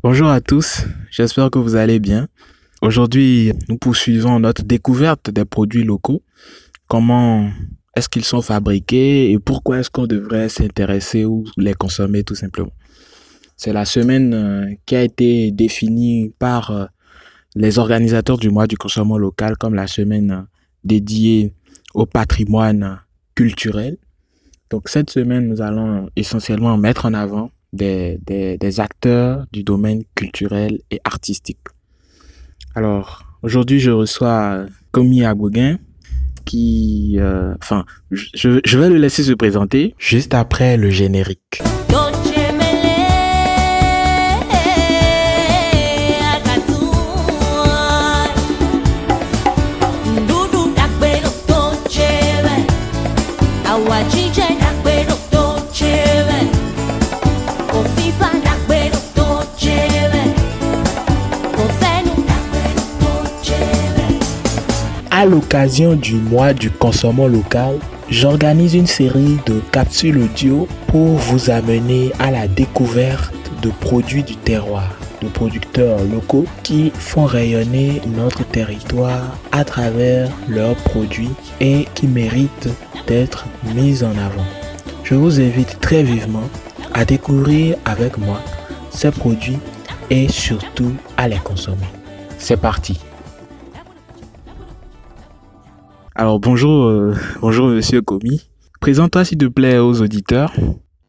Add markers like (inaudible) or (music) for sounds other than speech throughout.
Bonjour à tous, j'espère que vous allez bien. Aujourd'hui, nous poursuivons notre découverte des produits locaux. Comment est-ce qu'ils sont fabriqués et pourquoi est-ce qu'on devrait s'intéresser ou les consommer tout simplement. C'est la semaine euh, qui a été définie par euh, les organisateurs du mois du consommation local comme la semaine euh, dédiée au patrimoine culturel. Donc cette semaine, nous allons essentiellement mettre en avant des, des, acteurs du domaine culturel et artistique. Alors, aujourd'hui, je reçois Komi Agouguin, qui... Euh, enfin, je, je vais le laisser se présenter juste après le générique. À l'occasion du mois du consommant local, j'organise une série de capsules audio pour vous amener à la découverte de produits du terroir, de producteurs locaux qui font rayonner notre territoire à travers leurs produits et qui méritent d'être mis en avant. Je vous invite très vivement à découvrir avec moi ces produits et surtout à les consommer. C'est parti Alors bonjour, euh, bonjour Monsieur Komi. Présente-toi s'il te plaît aux auditeurs.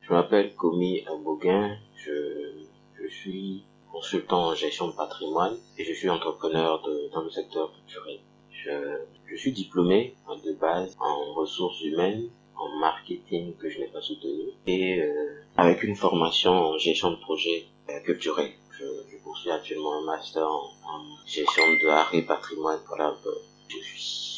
Je m'appelle Komi Aboguin, je, je, suis consultant en gestion de patrimoine et je suis entrepreneur dans le secteur culturel. Je, suis diplômé de base en ressources humaines, en marketing que je n'ai pas soutenu et euh, avec une formation en gestion de projet euh, culturel. Je, poursuis actuellement un master en, gestion de art et patrimoine. Voilà,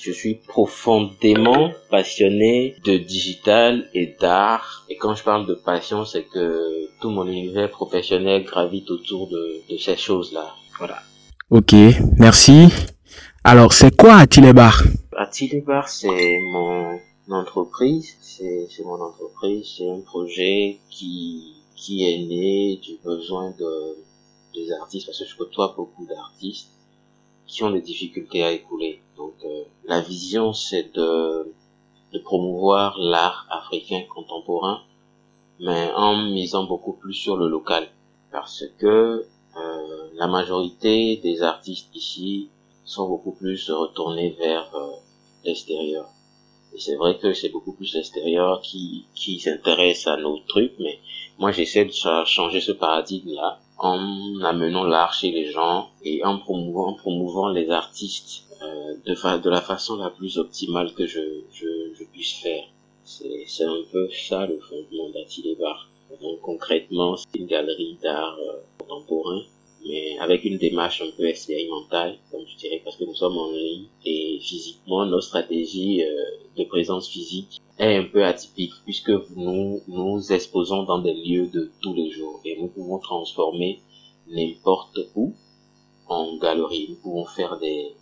je suis profondément passionné de digital et d'art. Et quand je parle de passion, c'est que tout mon univers professionnel gravite autour de, ces choses-là. Voilà. Ok, merci. Alors, c'est quoi Atilebar? Atilebar, c'est mon entreprise. C'est mon entreprise. C'est un projet qui, qui est né du besoin de, des artistes, parce que je côtoie beaucoup d'artistes qui ont des difficultés à écouler. Donc euh, la vision c'est de, de promouvoir l'art africain contemporain, mais en misant beaucoup plus sur le local, parce que euh, la majorité des artistes ici sont beaucoup plus retournés vers euh, l'extérieur. Et c'est vrai que c'est beaucoup plus l'extérieur qui, qui s'intéresse à nos trucs, mais moi j'essaie de changer ce paradigme-là en amenant l'art chez les gens et en promouvant, en promouvant les artistes euh, de, fa de la façon la plus optimale que je, je, je puisse faire. C'est un peu ça le fondement d'Atilebar. Donc concrètement, c'est une galerie d'art euh, contemporain, mais avec une démarche un peu expérimentale, comme je dirais, parce que nous sommes en ligne et physiquement, nos stratégies euh, de présence physique est un peu atypique puisque nous nous exposons dans des lieux de tous les jours et nous pouvons transformer n'importe où en galerie. Nous pouvons faire des,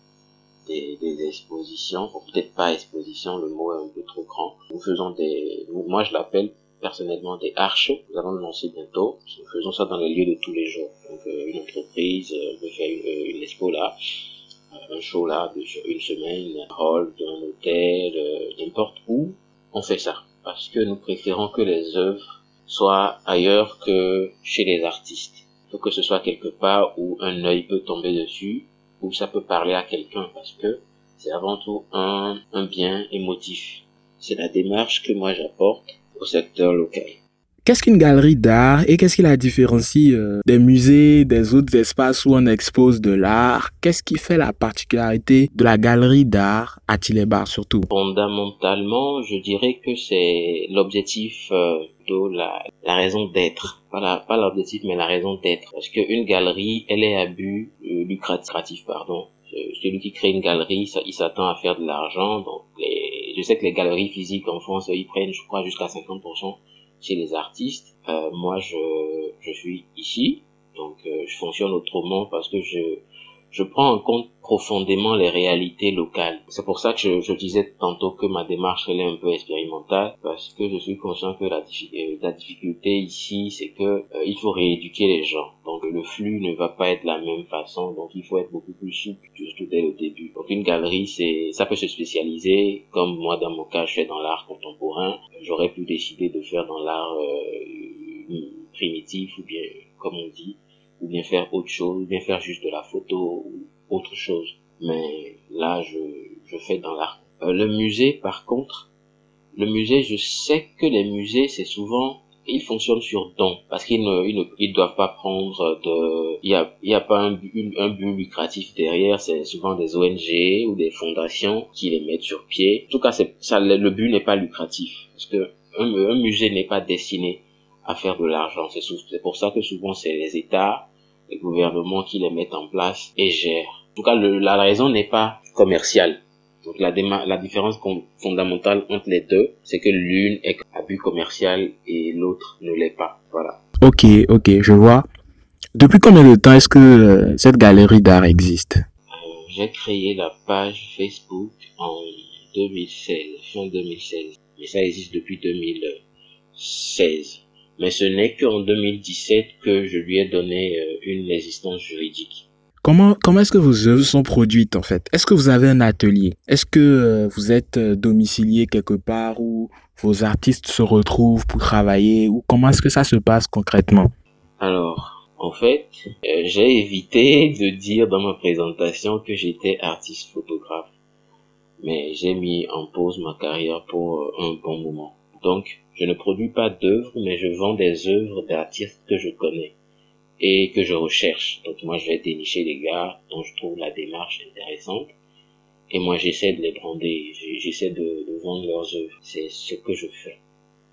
des, des expositions, peut-être pas exposition, le mot est un peu trop grand. Nous faisons des, moi je l'appelle personnellement des art shows. Nous allons le lancer bientôt. Nous faisons ça dans les lieux de tous les jours. Donc euh, une entreprise euh, peut faire une, une expo là, euh, un show là de, une semaine, un hall d'un hôtel, n'importe où on fait ça parce que nous préférons que les œuvres soient ailleurs que chez les artistes. Il faut que ce soit quelque part où un œil peut tomber dessus, où ça peut parler à quelqu'un parce que c'est avant tout un, un bien émotif. C'est la démarche que moi j'apporte au secteur local. Qu'est-ce qu'une galerie d'art et qu'est-ce qui la différencie euh, des musées, des autres espaces où on expose de l'art? Qu'est-ce qui fait la particularité de la galerie d'art à Tilébar surtout? Fondamentalement, je dirais que c'est l'objectif euh, de la, la raison d'être. Pas, pas l'objectif, mais la raison d'être. Parce qu'une galerie, elle est à but euh, lucratif, pardon. Celui qui crée une galerie, ça, il s'attend à faire de l'argent. Donc, les, je sais que les galeries physiques en France, ils prennent, je crois, jusqu'à 50% chez les artistes. Euh, moi, je, je suis ici, donc euh, je fonctionne autrement parce que je, je prends en compte profondément les réalités locales. C'est pour ça que je, disais tantôt que ma démarche elle est un peu expérimentale parce que je suis conscient que la, euh, la difficulté ici c'est que il faut rééduquer les gens. Donc le flux ne va pas être la même façon, donc il faut être beaucoup plus souple, dès le début. Donc une galerie, c'est, ça peut se spécialiser, comme moi dans mon cas, je fais dans l'art contemporain. J'aurais pu décider de faire dans l'art euh, primitif ou bien, comme on dit, ou bien faire autre chose, ou bien faire juste de la photo ou autre chose. Mais là, je, je fais dans l'art. Euh, le musée, par contre, le musée, je sais que les musées, c'est souvent ils fonctionnent sur don parce qu'ils ne, ils ne ils doivent pas prendre de il y a il y a pas un, but lucratif derrière c'est souvent des ONG ou des fondations qui les mettent sur pied. En tout cas ça le but n'est pas lucratif parce que un, un musée n'est pas destiné à faire de l'argent. C'est c'est pour ça que souvent c'est les États les gouvernements qui les mettent en place et gèrent. En tout cas le, la raison n'est pas commerciale donc la, la différence fondamentale entre les deux, c'est que l'une est à but commercial et l'autre ne l'est pas. Voilà. Ok, ok, je vois. Depuis combien de temps est-ce que euh, cette galerie d'art existe? Euh, J'ai créé la page Facebook en 2016, fin 2016. Mais ça existe depuis 2016. Mais ce n'est qu'en 2017 que je lui ai donné euh, une existence juridique. Comment, comment est-ce que vos œuvres sont produites en fait? Est-ce que vous avez un atelier? Est-ce que euh, vous êtes euh, domicilié quelque part où vos artistes se retrouvent pour travailler comment est-ce que ça se passe concrètement? Alors, en fait, euh, j'ai évité de dire dans ma présentation que j'étais artiste photographe, mais j'ai mis en pause ma carrière pour un bon moment. Donc, je ne produis pas d'œuvres, mais je vends des œuvres d'artistes que je connais et que je recherche. Donc moi, je vais dénicher les gars dont je trouve la démarche intéressante. Et moi, j'essaie de les brander, j'essaie de, vendre leurs œuvres. C'est ce que je fais.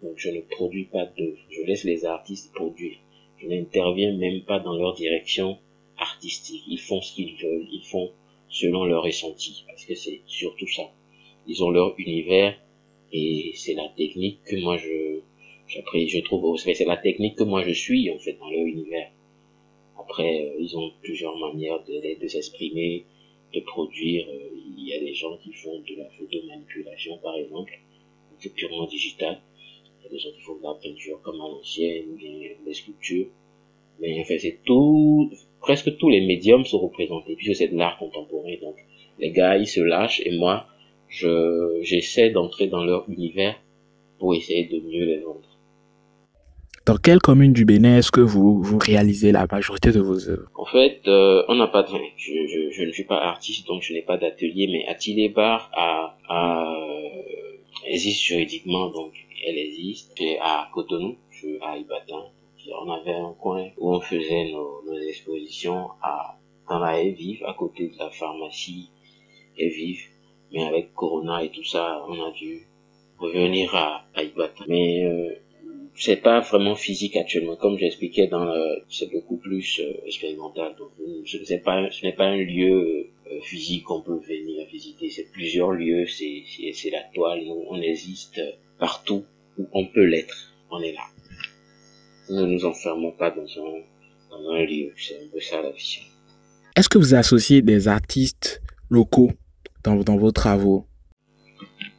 Donc je ne produis pas d'œuvres, je laisse les artistes produire. Je n'interviens même pas dans leur direction artistique. Ils font ce qu'ils veulent, ils font selon leur ressenti, parce que c'est surtout ça. Ils ont leur univers et c'est la technique que moi je, après je trouve, c'est la technique que moi je suis en fait dans leur univers. Après, euh, ils ont plusieurs manières de, de s'exprimer, de produire. Euh, il y a des gens qui font de la photomanipulation, par exemple. C'est purement digital. Il y a des gens qui font de la peinture comme à l'ancienne, des sculptures. Mais enfin, c'est tout, presque tous les médiums sont représentés, puisque c'est de l'art contemporain. Donc, les gars, ils se lâchent et moi, je, j'essaie d'entrer dans leur univers pour essayer de mieux les vendre. Dans quelle commune du Bénin est-ce que vous, vous réalisez la majorité de vos œuvres? En fait, euh, on n'a pas de... Je, je, je, ne suis pas artiste, donc je n'ai pas d'atelier, mais Atelier Bar a, a, existe juridiquement, donc elle existe. C'est à Cotonou, je, à Ibadan. On avait un coin où on faisait nos, nos expositions à, dans la haie vive, à côté de la pharmacie haie vive. Mais avec Corona et tout ça, on a dû revenir à, à Ibadan. Mais euh, c'est pas vraiment physique actuellement. Comme j'expliquais dans le, c'est beaucoup plus euh, expérimental. Donc, ce n'est pas, un lieu euh, physique qu'on peut venir visiter. C'est plusieurs lieux. C'est, la toile. On existe partout où on peut l'être. On est là. Nous ne nous enfermons pas dans un, lieu. C'est un peu ça la vision. Est-ce que vous associez des artistes locaux dans vos travaux?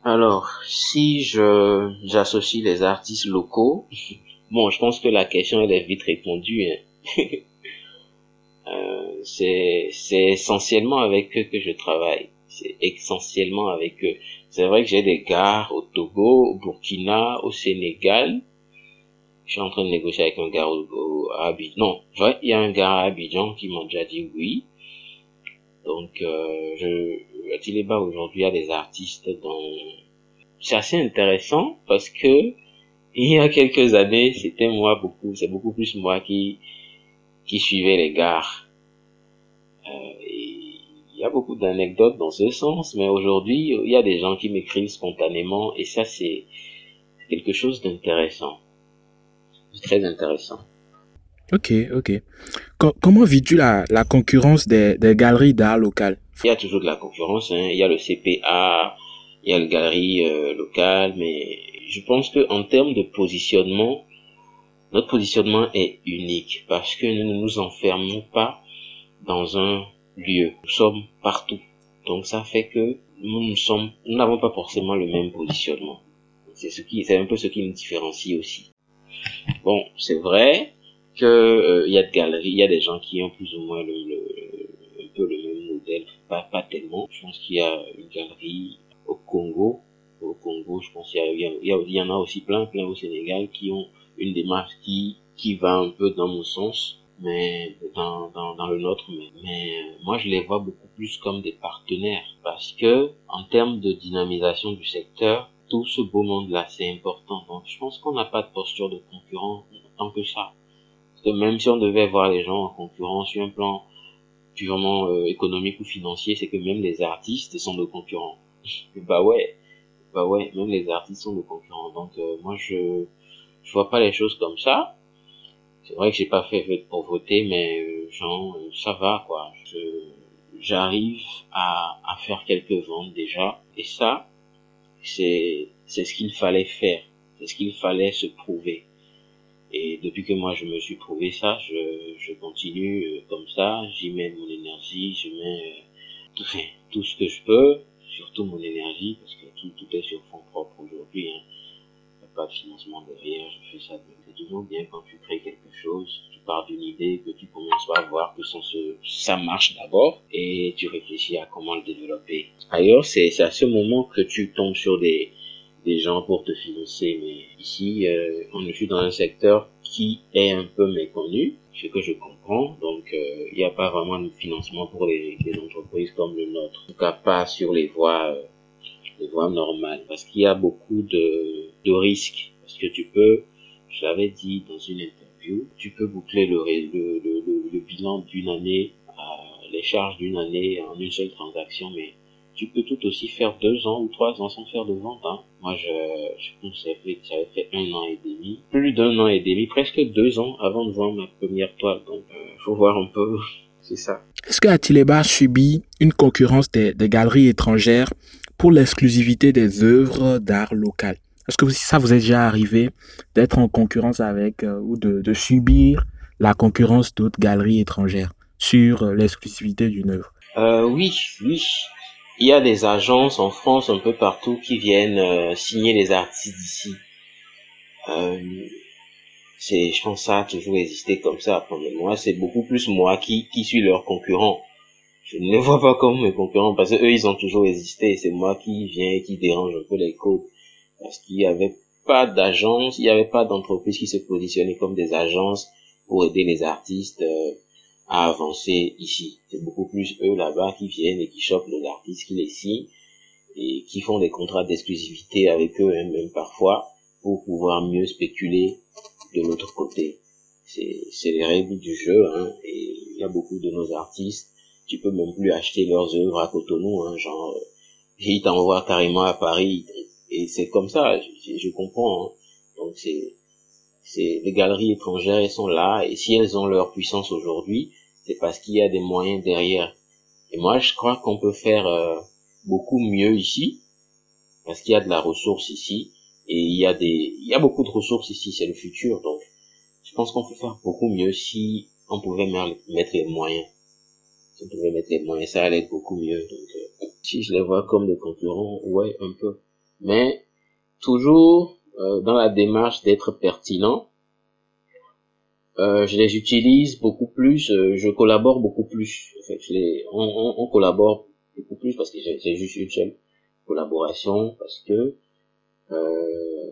Alors, si je j'associe les artistes locaux, (laughs) bon, je pense que la question elle est vite répondue. Hein. (laughs) euh, c'est essentiellement avec eux que je travaille. C'est essentiellement avec eux. C'est vrai que j'ai des gars au Togo, au Burkina, au Sénégal. Je suis en train de négocier avec un gars au, au à Abidjan. Non, il y a un gars à Abidjan qui m'a déjà dit oui. Donc, euh, je, Tileba aujourd'hui a des artistes c'est assez intéressant parce que il y a quelques années, c'était moi beaucoup, c'est beaucoup plus moi qui qui suivais les gares. Euh, il y a beaucoup d'anecdotes dans ce sens, mais aujourd'hui, il y a des gens qui m'écrivent spontanément et ça c'est quelque chose d'intéressant. Très intéressant. Ok, ok. comment vis-tu la, la concurrence des, des galeries d'art locales Il y a toujours de la concurrence. Hein. Il y a le CPA, il y a le galerie euh, locale, mais je pense que en termes de positionnement, notre positionnement est unique parce que nous ne nous enfermons pas dans un lieu. Nous sommes partout. Donc ça fait que nous sommes, nous n'avons pas forcément le même positionnement. C'est ce qui, c'est un peu ce qui nous différencie aussi. Bon, c'est vrai que euh, y a de galeries, il y a des gens qui ont plus ou moins le, le, un peu le même modèle, pas, pas tellement. Je pense qu'il y a une galerie au Congo, au Congo, je pense qu'il y, y, a, il y en a aussi plein, plein au Sénégal qui ont une démarche qui qui va un peu dans mon sens, mais dans, dans, dans le nôtre, mais, mais moi je les vois beaucoup plus comme des partenaires parce que en termes de dynamisation du secteur, tout ce beau monde-là, c'est important. Donc, je pense qu'on n'a pas de posture de concurrent tant que ça. Parce que même si on devait voir les gens en concurrence sur un plan purement euh, économique ou financier, c'est que même les artistes sont nos concurrents. (laughs) bah ouais, bah ouais, même les artistes sont nos concurrents. Donc, euh, moi, je je vois pas les choses comme ça. C'est vrai que j'ai pas fait pour voter, mais euh, genre, euh, ça va quoi. J'arrive à, à faire quelques ventes déjà, et ça, c'est c'est ce qu'il fallait faire, c'est ce qu'il fallait se prouver. Et depuis que moi je me suis prouvé ça, je, je continue euh, comme ça, j'y mets mon énergie, je mets tout, (laughs) tout ce que je peux, surtout mon énergie, parce que tout, tout est sur fond propre aujourd'hui. Hein. pas de financement derrière, je fais ça. C'est toujours bien quand tu crées quelque chose, tu pars d'une idée, que tu commences à voir que sans ce, ça marche d'abord, et tu réfléchis à comment le développer. Ailleurs, c'est à ce moment que tu tombes sur des, des gens pour te financer. Mais ici, euh, on est dans un secteur qui est un peu méconnu, ce que je comprends. Donc, il n'y a pas vraiment de financement pour les, entreprises comme le nôtre. En tout cas, pas sur les voies, euh, les voies normales. Parce qu'il y a beaucoup de, de risques. Parce que tu peux, je l'avais dit dans une interview, tu peux boucler le, le, le, bilan d'une année, euh, les charges d'une année en une seule transaction, mais tu peux tout aussi faire deux ans ou trois ans sans faire de vente. Hein. Moi, je, je pense que j'avais fait un an et demi, plus d'un an et demi, presque deux ans avant de voir ma première toile. Donc, euh, faut voir un peu, (laughs) c'est ça. Est-ce que Atileba subit une concurrence des, des galeries étrangères pour l'exclusivité des œuvres d'art locales Est-ce que ça vous est déjà arrivé d'être en concurrence avec euh, ou de, de subir la concurrence d'autres galeries étrangères sur euh, l'exclusivité d'une œuvre? Euh, Oui, oui il y a des agences en France un peu partout qui viennent euh, signer les artistes d'ici. Euh, c'est, je pense, ça a toujours existé comme ça. Mais moi, c'est beaucoup plus moi qui, qui suis leur concurrent. Je ne les vois pas comme mes concurrents parce que eux, ils ont toujours existé. C'est moi qui viens et qui dérange un peu les codes. Parce qu'il y avait pas d'agence, il n'y avait pas d'entreprise qui se positionnait comme des agences pour aider les artistes. Euh, à avancer ici. C'est beaucoup plus eux là-bas qui viennent et qui chopent les artistes, qui les signent et qui font des contrats d'exclusivité avec eux même parfois pour pouvoir mieux spéculer de l'autre côté. C'est les règles du jeu hein, et il y a beaucoup de nos artistes, tu peux même plus acheter leurs œuvres à Cotonou, hein, genre euh, ils t'envoient carrément à Paris et c'est comme ça, je, je comprends. Hein. Donc c'est c'est les galeries étrangères elles sont là et si elles ont leur puissance aujourd'hui c'est parce qu'il y a des moyens derrière. Et moi je crois qu'on peut faire euh, beaucoup mieux ici parce qu'il y a de la ressource ici et il y a des il y a beaucoup de ressources ici c'est le futur donc je pense qu'on peut faire beaucoup mieux si on pouvait mettre les moyens. Si on pouvait mettre les moyens ça allait être beaucoup mieux donc euh, si je les vois comme des concurrents ouais un peu. Mais toujours euh, dans la démarche d'être pertinent, euh, je les utilise beaucoup plus, euh, je collabore beaucoup plus. En fait, je les, on, on, on, collabore beaucoup plus parce que c'est juste une seule collaboration, parce que euh,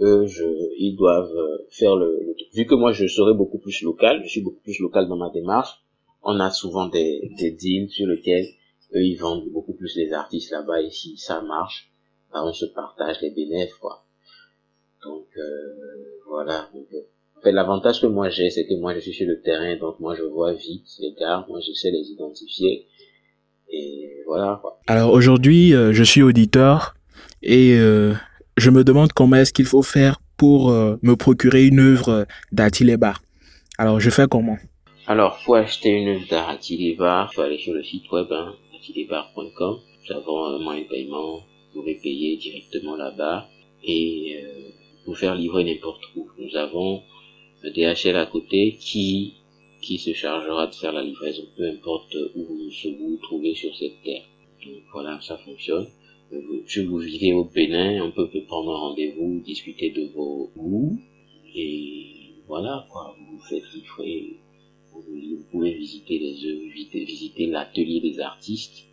eux, je, ils doivent faire le, le, Vu que moi, je serai beaucoup plus local, je suis beaucoup plus local dans ma démarche, on a souvent des, des deals sur lesquels eux, ils vendent beaucoup plus les artistes là-bas, et si ça marche, ben, on se partage les bénéfices. Donc euh, voilà. Donc, en fait, l'avantage que moi j'ai, c'est que moi je suis sur le terrain, donc moi je vois vite les gars, moi je sais les identifier. Et voilà. Quoi. Alors aujourd'hui, euh, je suis auditeur et euh, je me demande comment est-ce qu'il faut faire pour euh, me procurer une œuvre d'Atileba. Alors je fais comment? Alors pour acheter une œuvre d'Atileba, il faut aller sur le site web hein, atilebar.com. Nous avons un moyen de paiement, vous pouvez payer directement là-bas et euh, pour faire livrer n'importe où. Nous avons DHL à côté qui qui se chargera de faire la livraison, peu importe où vous vous trouvez sur cette terre. Donc voilà, ça fonctionne. Si vous vivez au Bénin, on peut prendre un rendez-vous, discuter de vos goûts et voilà, quoi, vous faites kiffer, vous, vous pouvez visiter les œuvres, visiter l'atelier des artistes,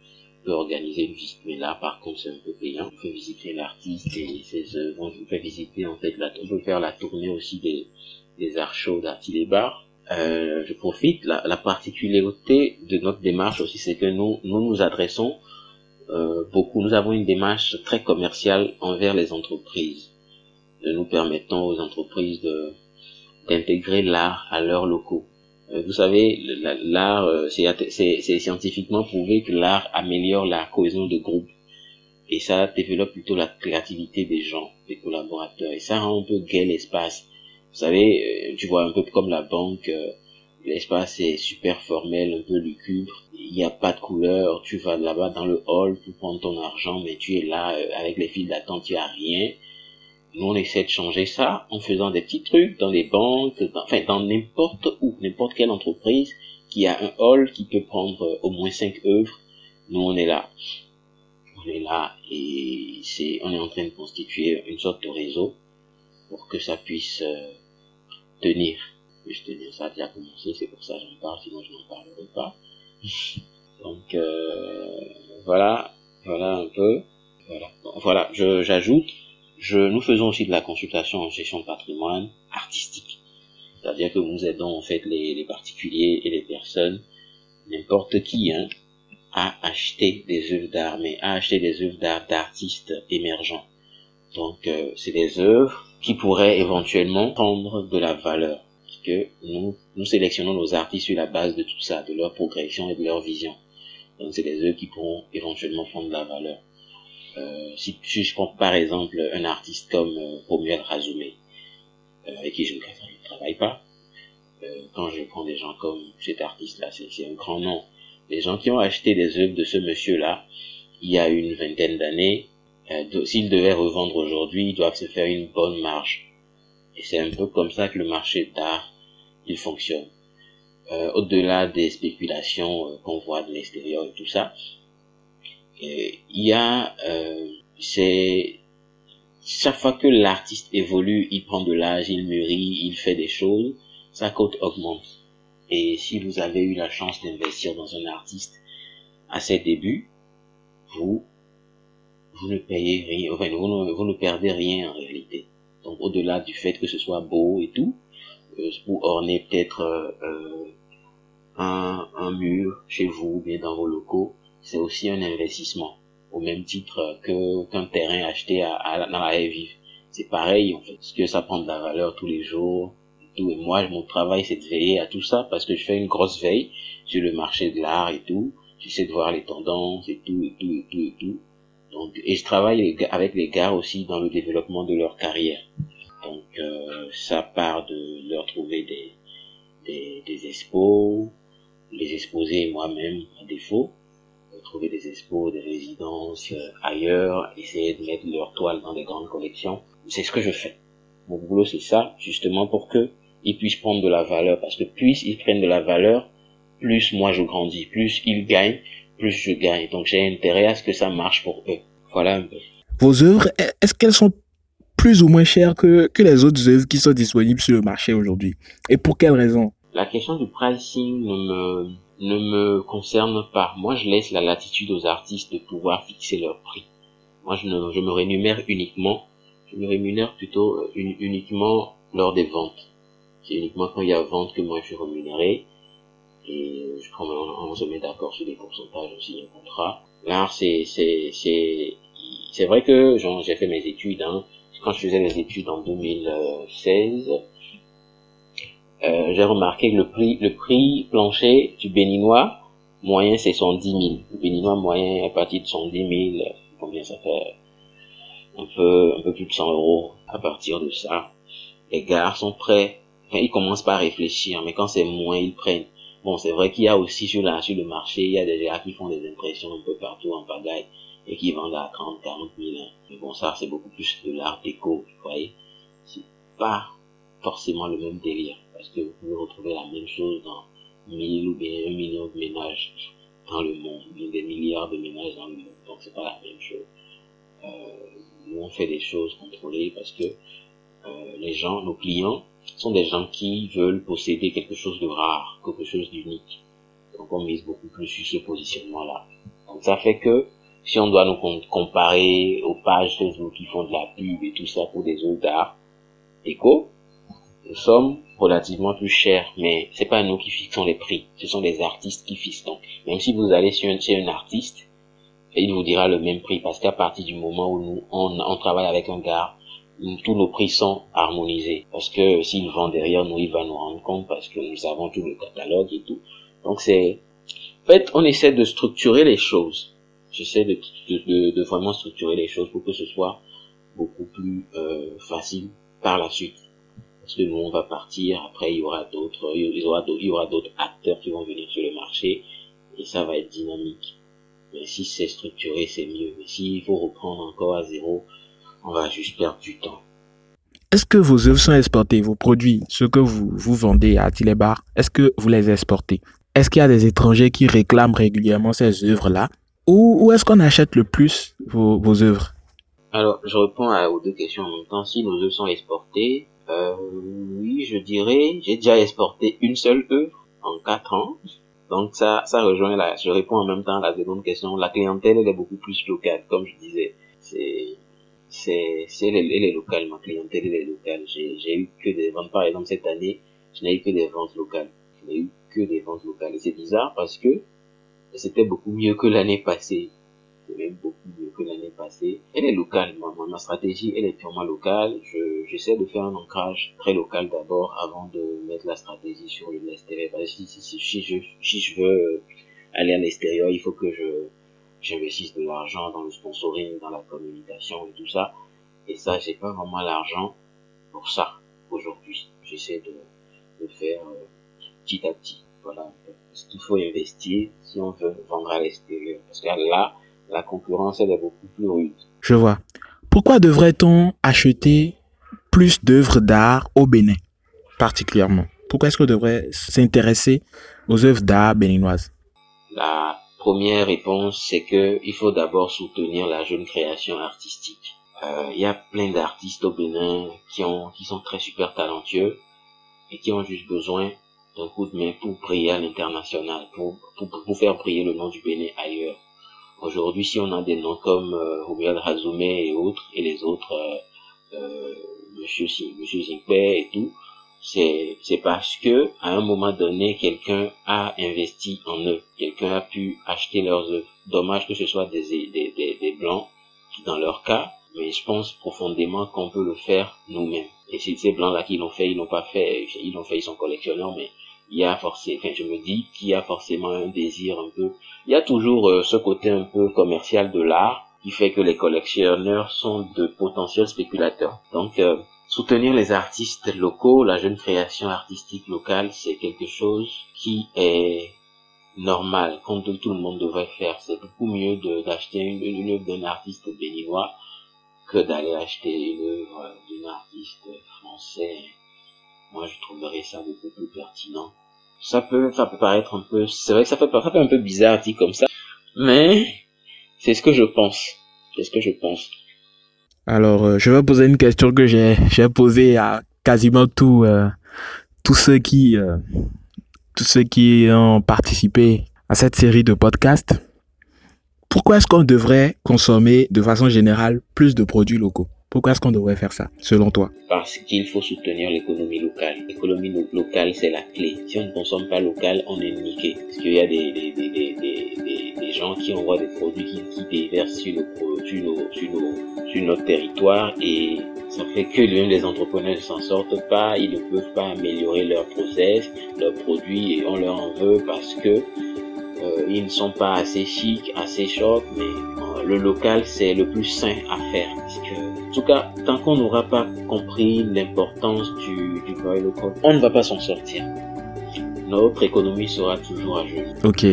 pouvez organiser une visite, mais là, par contre, c'est un peu payant. Vous pouvez visiter l'artiste et ses œuvres, vous pouvez visiter, en fait, la, on peut faire la tournée aussi des, des arts chauds. Euh, je profite, la, la, particularité de notre démarche aussi, c'est que nous, nous nous adressons euh, beaucoup, nous avons une démarche très commerciale envers les entreprises. Nous permettons aux entreprises d'intégrer l'art à leurs locaux. Euh, vous savez, l'art, euh, c'est scientifiquement prouvé que l'art améliore la cohésion de groupe. Et ça développe plutôt la créativité des gens, des collaborateurs. Et ça rend un peu gai l'espace. Vous savez, euh, tu vois un peu comme la banque, l'espace est super formel, un peu lucubre, il n'y a pas de couleur, tu vas là-bas dans le hall pour prendre ton argent, mais tu es là avec les files d'attente, tu as rien nous, on essaie de changer ça en faisant des petits trucs dans les banques, enfin dans n'importe où, n'importe quelle entreprise qui a un hall qui peut prendre euh, au moins cinq œuvres. Nous, on est là. On est là et c'est, on est en train de constituer une sorte de réseau pour que ça puisse euh, tenir. Puisse tenir. Ça déjà commencé, c'est pour ça que j'en parle, sinon je n'en parlerai pas. (laughs) Donc euh, voilà, voilà un peu. Voilà, voilà. Je, j'ajoute je, nous faisons aussi de la consultation en gestion de patrimoine artistique. C'est-à-dire que nous aidons en fait les, les particuliers et les personnes, n'importe qui, hein, à acheter des œuvres d'art, mais à acheter des œuvres d'art d'artistes émergents. Donc, euh, c'est des œuvres qui pourraient éventuellement prendre de la valeur. Parce que nous, nous sélectionnons nos artistes sur la base de tout ça, de leur progression et de leur vision. Donc, c'est des œuvres qui pourront éventuellement prendre de la valeur. Euh, si, je prends par exemple un artiste comme euh, Romuald Razoumé, euh, avec qui je ne travaille pas, quand je prends des gens comme cet artiste-là, c'est un grand nom. Les gens qui ont acheté des œuvres de ce monsieur-là, il y a une vingtaine d'années, s'ils devaient revendre aujourd'hui, ils doivent se faire une bonne marge. Et c'est un peu comme ça que le marché d'art, il fonctionne. Au-delà des spéculations qu'on voit de l'extérieur et tout ça, il y a, euh, c'est chaque fois que l'artiste évolue, il prend de l'âge, il mûrit, il fait des choses, sa cote augmente. Et si vous avez eu la chance d'investir dans un artiste à ses débuts, vous, vous ne payez rien, enfin, vous ne, vous ne perdez rien en réalité. Donc, au-delà du fait que ce soit beau et tout, euh, pour orner peut-être euh, un, un mur chez vous, bien dans vos locaux, c'est aussi un investissement au même titre que qu'un terrain acheté à, à, dans la vive. C'est pareil en fait, parce que ça prend de la valeur tous les jours. Et, tout. et moi, mon travail, c'est de veiller à tout ça parce que je fais une grosse veille sur le marché de l'art et tout. J'essaie de voir les tendances et tout et tout et tout et tout. Donc, et je travaille avec les gars aussi dans le développement de leur carrière. Donc, euh, ça part de leur trouver des, des, des expos, les exposer moi-même à défaut, trouver des expos, des résidences euh, ailleurs, essayer de mettre leur toile dans des grandes collections. C'est ce que je fais. Mon boulot, c'est ça, justement pour que ils puissent prendre de la valeur, parce que plus ils prennent de la valeur, plus moi je grandis, plus ils gagnent, plus je gagne. Donc j'ai intérêt à ce que ça marche pour eux. Voilà un peu. Vos œuvres, est-ce qu'elles sont plus ou moins chères que, que les autres œuvres qui sont disponibles sur le marché aujourd'hui? Et pour quelles raisons? La question du pricing ne me ne me concerne pas. Moi, je laisse la latitude aux artistes de pouvoir fixer leur prix. Moi, je, me rémunère uniquement, je me rémunère plutôt euh, uniquement lors des ventes. C'est uniquement quand il y a vente que moi je suis rémunéré. Et je prends, on, se met d'accord sur des pourcentages aussi, un contrat. L'art, c'est, c'est, c'est, c'est vrai que j'ai fait mes études, hein. Quand je faisais les études en 2016, euh, j'ai remarqué que le prix, le prix plancher du béninois moyen c'est 110 000. Le béninois moyen à partir de 110 000, combien ça fait un peu, un peu plus de 100 euros à partir de ça. Les gars sont prêts. Enfin, ils commencent pas à réfléchir, mais quand c'est moins, ils prennent. Bon, c'est vrai qu'il y a aussi sur, la, sur le marché, il y a des gars qui font des impressions un peu partout en pagaille et qui vendent à 30, 40 000. Mais bon, ça, c'est beaucoup plus de l'art déco, vous voyez. C'est pas forcément le même délire parce que vous pouvez retrouver la même chose dans 1000 ou bien un million de ménages dans le monde, bien des milliards de ménages dans le monde? Donc c'est pas la même chose. Euh, nous on fait des choses contrôlées parce que euh, les gens, nos clients, sont des gens qui veulent posséder quelque chose de rare, quelque chose d'unique. Donc on mise beaucoup plus sur ce positionnement-là. Donc ça fait que si on doit nous comparer aux pages Facebook qui font de la pub et tout ça pour des œuvres d'art éco, nous sommes relativement plus chers, mais c'est pas nous qui fixons les prix, ce sont les artistes qui fixent. Donc, même si vous allez sur un, chez un artiste, il vous dira le même prix parce qu'à partir du moment où nous on, travaille avec un gars, tous nos prix sont harmonisés parce que s'il vend derrière nous, il va nous rendre compte parce que nous avons tout le catalogue et tout. Donc c'est, en fait, on essaie de structurer les choses. J'essaie de, vraiment structurer les choses pour que ce soit beaucoup plus euh, facile par la suite. Parce que nous, on va partir, après il y aura d'autres, il y aura, il y aura d'autres acteurs qui vont venir sur le marché et ça va être dynamique. Mais si c'est structuré, c'est mieux. Mais s'il faut reprendre encore à zéro, on va juste perdre du temps. Est-ce que vos œuvres sont exportées, vos produits, ce que vous, vous vendez à Tilebar, est-ce que vous les exportez? Est-ce qu'il y a des étrangers qui réclament régulièrement ces œuvres-là Ou, ou est-ce qu'on achète le plus vos, vos œuvres Alors, je réponds à, aux deux questions en même temps. Si nos œuvres sont exportées, euh, oui, je dirais, j'ai déjà exporté une seule œuvre en quatre ans. Donc ça, ça rejoint là. Je réponds en même temps à la seconde question. La clientèle, elle est beaucoup plus locale, comme je disais. C'est c'est, c'est elle, elle, est locale, ma clientèle elle est locale. J'ai, eu que des ventes, par exemple cette année, je n'ai eu que des ventes locales. Je n'ai eu que des ventes locales. Et c'est bizarre parce que c'était beaucoup mieux que l'année passée. C'est même beaucoup mieux que l'année passée. Elle est locale, ma, stratégie, elle est purement locale. Je, j'essaie de faire un ancrage très local d'abord avant de mettre la stratégie sur l'extérieur. Si, si, si, je, si je veux aller à l'extérieur, il faut que je, j'investisse de l'argent dans le sponsoring, dans la communication et tout ça. Et ça, j'ai pas vraiment l'argent pour ça aujourd'hui. J'essaie de le faire euh, petit à petit. Voilà. Parce qu'il faut investir si on veut vendre à l'extérieur. Parce que là, la concurrence, elle est beaucoup plus rude. Je vois. Pourquoi devrait-on acheter plus d'œuvres d'art au Bénin, particulièrement? Pourquoi est-ce qu'on devrait s'intéresser aux œuvres d'art béninoises? La première réponse, c'est que il faut d'abord soutenir la jeune création artistique. Euh, Il y a plein d'artistes au Bénin qui ont, qui sont très super talentueux et qui ont juste besoin d'un coup de main pour briller à l'international, pour, pour, pour, faire briller le nom du Bénin ailleurs. Aujourd'hui, si on a des noms comme euh, Rubiel Hazoumé et autres, et les autres, euh, euh, Monsieur, et tout, c'est c'est parce que à un moment donné quelqu'un a investi en eux. Quelqu'un a pu acheter leurs œuvres dommage que ce soit des des des, blancs dans leur cas mais je pense profondément qu'on peut le faire nous-mêmes. Et si ces blancs là qui l'ont fait ils l'ont pas fait ils l'ont fait ils sont collectionneurs mais il y a forcément enfin je me dis qu'il y a forcément un désir un peu il y a toujours euh, ce côté un peu commercial de l'art qui fait que les collectionneurs sont de potentiels spéculateurs donc euh, Soutenir les artistes locaux, la jeune création artistique locale, c'est quelque chose qui est normal, comme tout le monde devrait faire. C'est beaucoup mieux d'acheter une, une, œuvre d'un artiste béninois que d'aller acheter une œuvre d'un artiste français. Moi, je trouverais ça beaucoup plus pertinent. Ça peut, ça peut paraître un peu, c'est vrai que ça ça fait un peu bizarre dit comme ça, mais c'est ce que je pense. C'est ce que je pense. Alors, euh, je vais poser une question que j'ai j'ai posée à quasiment tous euh, tous ceux qui euh, tous ceux qui ont participé à cette série de podcasts. Pourquoi est-ce qu'on devrait consommer de façon générale plus de produits locaux? Pourquoi est-ce qu'on devrait faire ça, selon toi? Parce qu'il faut soutenir l'économie locale. L'économie locale, c'est la clé. Si on ne consomme pas local, on est niqué. Parce qu'il y a des, des, des, des, gens qui envoient des produits qui, qui déversent sur sur, sur, notre territoire et ça fait que les entrepreneurs ne s'en sortent pas, ils ne peuvent pas améliorer leur process, leurs produits et on leur en veut parce que euh, ils ne sont pas assez chic, assez short, mais euh, le local c'est le plus sain à faire. En tout cas, tant qu'on n'aura pas compris l'importance du, du local, on ne va pas s'en sortir. Notre économie sera toujours à genoux. Ok.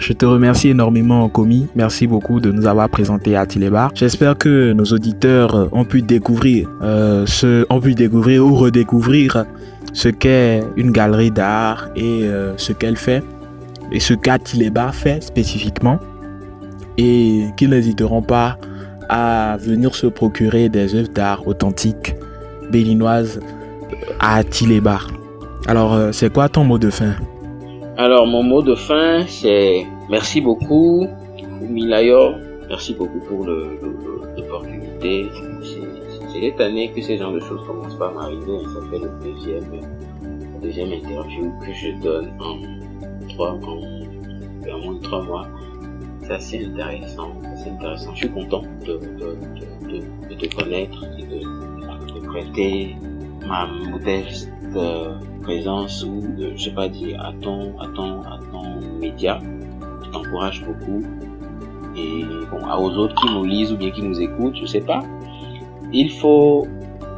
Je te remercie énormément, Komi. Merci beaucoup de nous avoir présenté à Tilebar. J'espère que nos auditeurs ont pu découvrir, euh, ont pu découvrir ou redécouvrir ce qu'est une galerie d'art et ce qu'elle fait et ce qu'Atilebar fait spécifiquement et qu'ils n'hésiteront pas à venir se procurer des œuvres d'art authentiques béninoises à Bar. Alors, euh, c'est quoi ton mot de fin? Alors, mon mot de fin, c'est merci beaucoup, Milayo. Merci beaucoup pour l'opportunité. C'est cette année que ces genres de choses commencent pas à m'arriver. Ça fait le deuxième, deuxième interview que je donne en trois, en, moins de trois mois. C'est assez intéressant. C'est intéressant. Je suis content de, de, de, de te connaître et de, de prêter ma modeste euh, présence ou, euh, je sais pas dire, à ton, à ton, à ton média. Je t'encourage beaucoup. Et bon, aux autres qui nous lisent ou bien qui nous écoutent, je sais pas. Il faut,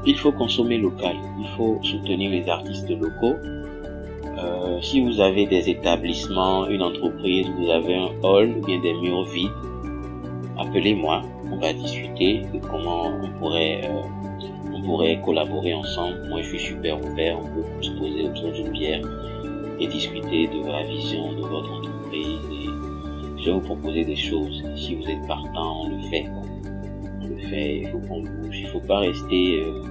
il faut consommer local. Il faut soutenir les artistes locaux. Si vous avez des établissements, une entreprise, vous avez un hall ou bien des murs vides, appelez-moi. On va discuter de comment on pourrait euh, on pourrait collaborer ensemble. Moi, je suis super ouvert. On peut se poser autour d'une bière et discuter de la vision de votre entreprise. Je vais vous proposer des choses. Si vous êtes partant, on le fait. On le fait. Il faut qu'on bouge. Il faut pas rester euh,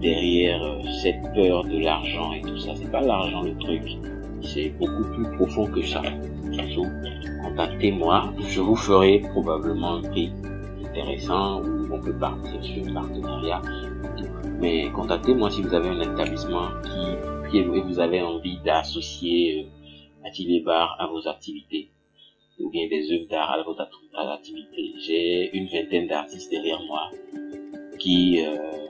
derrière euh, cette peur de l'argent et tout ça. C'est pas l'argent le truc. C'est beaucoup plus profond que ça. Surtout, contactez-moi. Je vous ferai probablement un prix intéressant où on peut partir sur un partenariat mais contactez-moi si vous avez un établissement qui, et vous avez envie d'associer euh, Atelier Bar à vos activités ou bien des œuvres d'art à vos activités. J'ai une vingtaine d'artistes derrière moi qui, euh,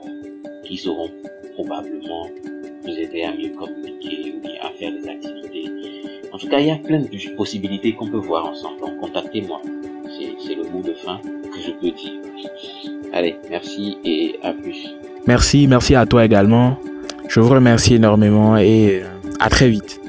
qui sauront probablement vous aider à mieux communiquer ou bien à faire des activités. En tout cas, il y a plein de possibilités qu'on peut voir ensemble. Donc, contactez-moi. C'est le mot de fin que je peux dire. Allez, merci et à plus. Merci, merci à toi également. Je vous remercie énormément et euh, à très vite.